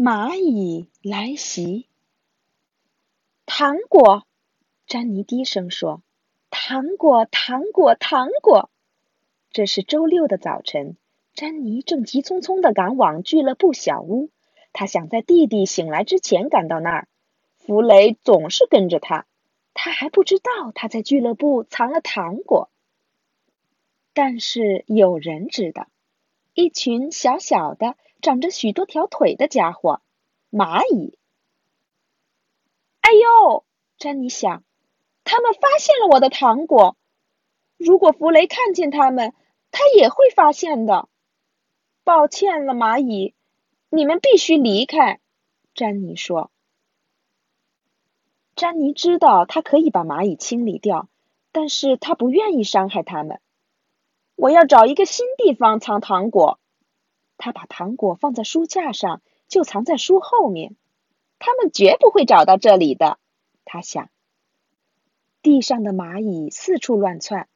蚂蚁来袭。糖果，詹妮低声说：“糖果，糖果，糖果。”这是周六的早晨，詹妮正急匆匆地赶往俱乐部小屋。她想在弟弟醒来之前赶到那儿。弗雷总是跟着他，他还不知道他在俱乐部藏了糖果。但是有人知道，一群小小的。长着许多条腿的家伙，蚂蚁。哎呦，詹妮想，他们发现了我的糖果。如果弗雷看见他们，他也会发现的。抱歉了，蚂蚁，你们必须离开。詹妮说。詹妮知道他可以把蚂蚁清理掉，但是他不愿意伤害他们。我要找一个新地方藏糖果。他把糖果放在书架上，就藏在书后面。他们绝不会找到这里的，他想。地上的蚂蚁四处乱窜，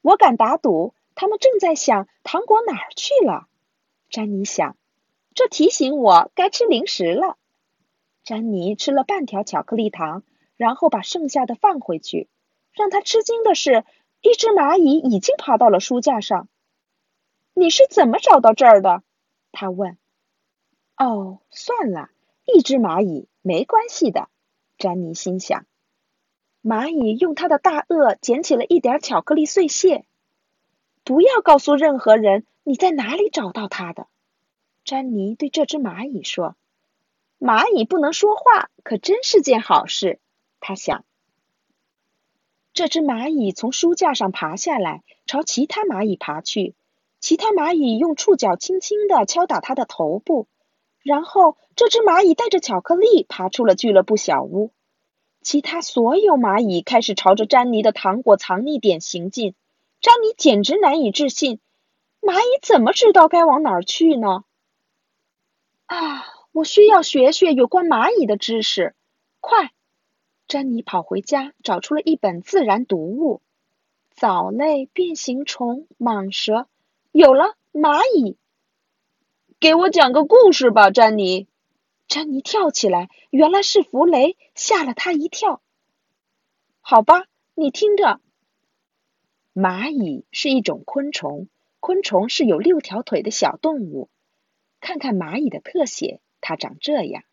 我敢打赌，他们正在想糖果哪儿去了。詹妮想，这提醒我该吃零食了。詹妮吃了半条巧克力糖，然后把剩下的放回去。让他吃惊的是，一只蚂蚁已经爬到了书架上。你是怎么找到这儿的？他问。哦，算了，一只蚂蚁没关系的，詹妮心想。蚂蚁用它的大颚捡起了一点巧克力碎屑。不要告诉任何人你在哪里找到它的，詹妮对这只蚂蚁说。蚂蚁不能说话，可真是件好事，他想。这只蚂蚁从书架上爬下来，朝其他蚂蚁爬去。其他蚂蚁用触角轻轻地敲打它的头部，然后这只蚂蚁带着巧克力爬出了俱乐部小屋。其他所有蚂蚁开始朝着詹妮的糖果藏匿点行进。詹妮简直难以置信：蚂蚁怎么知道该往哪儿去呢？啊，我需要学学有关蚂蚁的知识。快！詹妮跑回家，找出了一本自然读物：藻类、变形虫、蟒蛇。有了蚂蚁，给我讲个故事吧，詹妮。詹妮跳起来，原来是弗雷，吓了他一跳。好吧，你听着。蚂蚁是一种昆虫，昆虫是有六条腿的小动物。看看蚂蚁的特写，它长这样。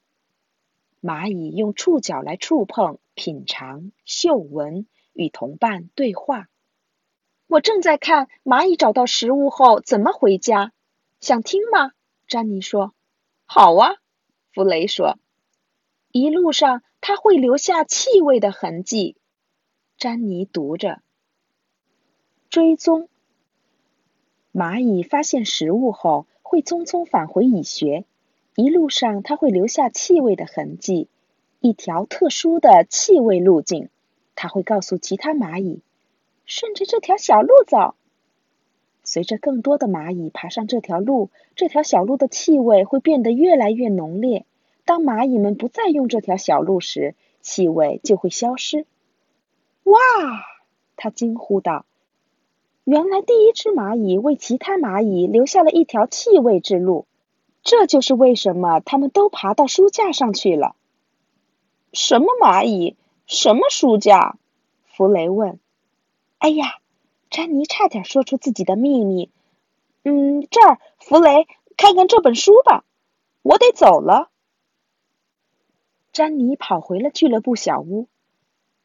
蚂蚁用触角来触碰、品尝、嗅闻，与同伴对话。我正在看蚂蚁找到食物后怎么回家，想听吗？詹妮说。好啊，弗雷说。一路上它会留下气味的痕迹。詹妮读着。追踪。蚂蚁发现食物后会匆匆返回蚁穴，一路上它会留下气味的痕迹，一条特殊的气味路径。它会告诉其他蚂蚁。顺着这条小路走，随着更多的蚂蚁爬上这条路，这条小路的气味会变得越来越浓烈。当蚂蚁们不再用这条小路时，气味就会消失。哇！他惊呼道：“原来第一只蚂蚁为其他蚂蚁留下了一条气味之路，这就是为什么它们都爬到书架上去了。”什么蚂蚁？什么书架？弗雷问。哎呀，詹妮差点说出自己的秘密。嗯，这儿，弗雷，看看这本书吧。我得走了。詹妮跑回了俱乐部小屋。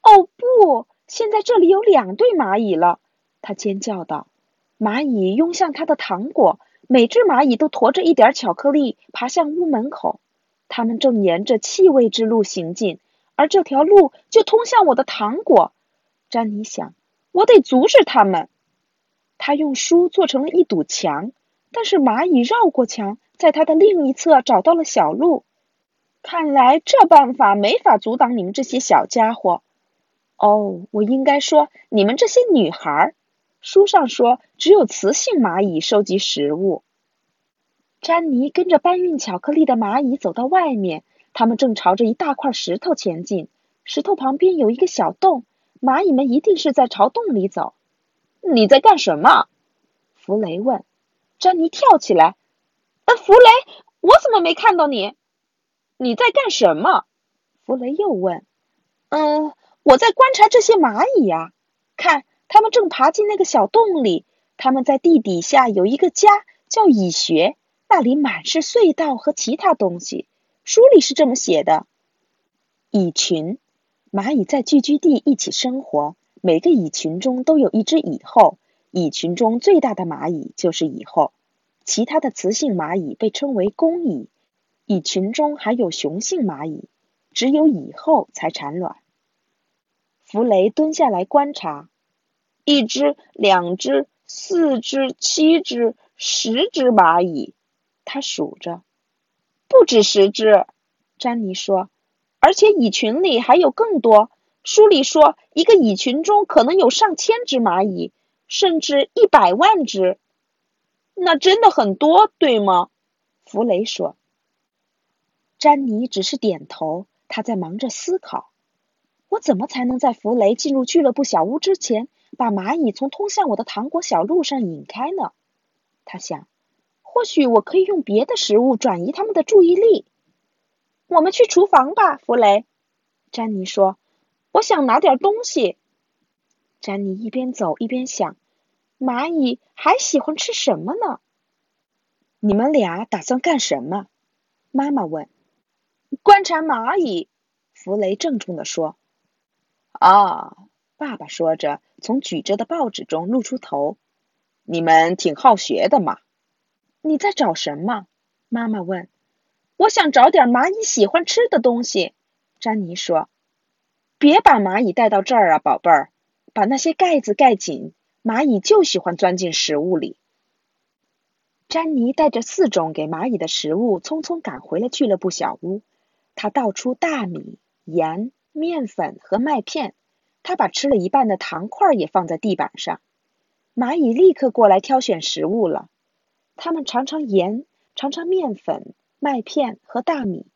哦不，现在这里有两对蚂蚁了！他尖叫道。蚂蚁拥向他的糖果，每只蚂蚁都驮着一点巧克力爬向屋门口。它们正沿着气味之路行进，而这条路就通向我的糖果。詹妮想。我得阻止他们。他用书做成了一堵墙，但是蚂蚁绕过墙，在它的另一侧找到了小路。看来这办法没法阻挡你们这些小家伙。哦，我应该说你们这些女孩。书上说只有雌性蚂蚁收集食物。詹妮跟着搬运巧克力的蚂蚁走到外面，它们正朝着一大块石头前进。石头旁边有一个小洞。蚂蚁们一定是在朝洞里走。你在干什么？弗雷问。詹妮跳起来。呃，弗雷，我怎么没看到你？你在干什么？弗雷又问。嗯，我在观察这些蚂蚁呀，看，它们正爬进那个小洞里。它们在地底下有一个家，叫蚁穴，那里满是隧道和其他东西。书里是这么写的：蚁群，蚂蚁在聚居地一起生活，每个蚁群中都有一只蚁后。蚁群中最大的蚂蚁就是蚁后，其他的雌性蚂蚁被称为公蚁。蚁群中还有雄性蚂蚁，只有蚁后才产卵。弗雷蹲下来观察，一只，两只。四只、七只、十只蚂蚁，他数着，不止十只。詹妮说：“而且蚁群里还有更多。书里说，一个蚁群中可能有上千只蚂蚁，甚至一百万只。那真的很多，对吗？”弗雷说。詹妮只是点头，他在忙着思考：我怎么才能在弗雷进入俱乐部小屋之前？把蚂蚁从通向我的糖果小路上引开呢，他想，或许我可以用别的食物转移他们的注意力。我们去厨房吧，弗雷。詹妮说：“我想拿点东西。”詹妮一边走一边想：蚂蚁还喜欢吃什么呢？你们俩打算干什么？妈妈问。观察蚂蚁，弗雷郑重地说。啊。爸爸说着，从举着的报纸中露出头。“你们挺好学的嘛。”“你在找什么？”妈妈问。“我想找点蚂蚁喜欢吃的东西。”詹妮说。“别把蚂蚁带到这儿啊，宝贝儿！把那些盖子盖紧，蚂蚁就喜欢钻进食物里。”詹妮带着四种给蚂蚁的食物，匆匆赶回了俱乐部小屋。他倒出大米、盐、面粉和麦片。他把吃了一半的糖块也放在地板上，蚂蚁立刻过来挑选食物了。它们尝尝盐，尝尝面粉、麦片和大米。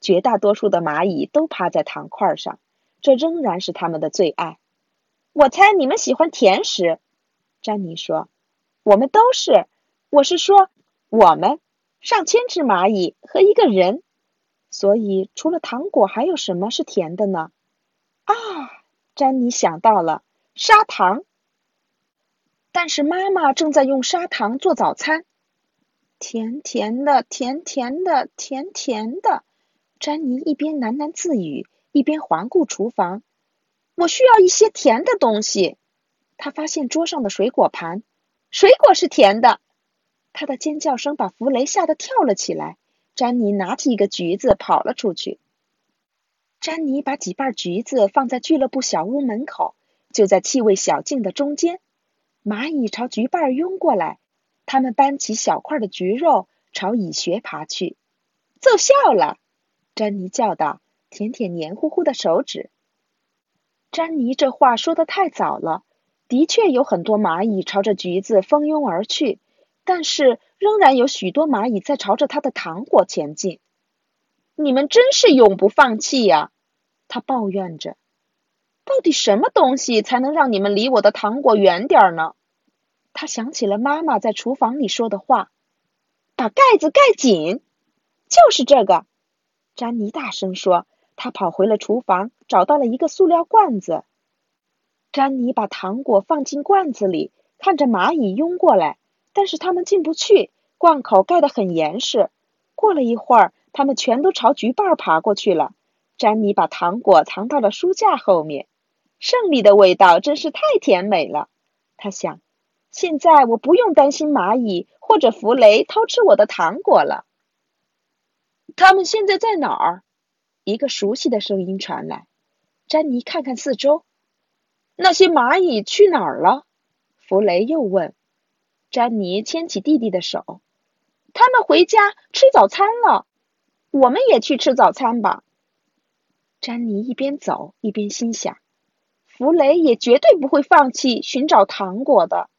绝大多数的蚂蚁都趴在糖块上，这仍然是它们的最爱。我猜你们喜欢甜食，詹妮说。我们都是，我是说，我们上千只蚂蚁和一个人。所以，除了糖果，还有什么是甜的呢？啊！詹妮想到了砂糖，但是妈妈正在用砂糖做早餐。甜甜的，甜甜的，甜甜的。詹妮一边喃喃自语，一边环顾厨房。我需要一些甜的东西。他发现桌上的水果盘，水果是甜的。他的尖叫声把弗雷吓得跳了起来。詹妮拿起一个橘子，跑了出去。詹妮把几瓣橘子放在俱乐部小屋门口，就在气味小径的中间。蚂蚁朝橘瓣拥过来，他们搬起小块的橘肉朝蚁穴爬去。奏效了！詹妮叫道，舔舔黏糊糊的手指。詹妮这话说的太早了，的确有很多蚂蚁朝着橘子蜂拥而去，但是仍然有许多蚂蚁在朝着它的糖果前进。你们真是永不放弃呀！他抱怨着。到底什么东西才能让你们离我的糖果远点儿呢？他想起了妈妈在厨房里说的话：“把盖子盖紧。”就是这个，詹妮大声说。他跑回了厨房，找到了一个塑料罐子。詹妮把糖果放进罐子里，看着蚂蚁拥过来，但是它们进不去，罐口盖得很严实。过了一会儿。他们全都朝橘瓣爬过去了。詹妮把糖果藏到了书架后面。胜利的味道真是太甜美了，他想。现在我不用担心蚂蚁或者弗雷偷吃我的糖果了。他们现在在哪儿？一个熟悉的声音传来。詹妮看看四周。那些蚂蚁去哪儿了？弗雷又问。詹妮牵起弟弟的手。他们回家吃早餐了。我们也去吃早餐吧。詹妮一边走一边心想：“弗雷也绝对不会放弃寻找糖果的。”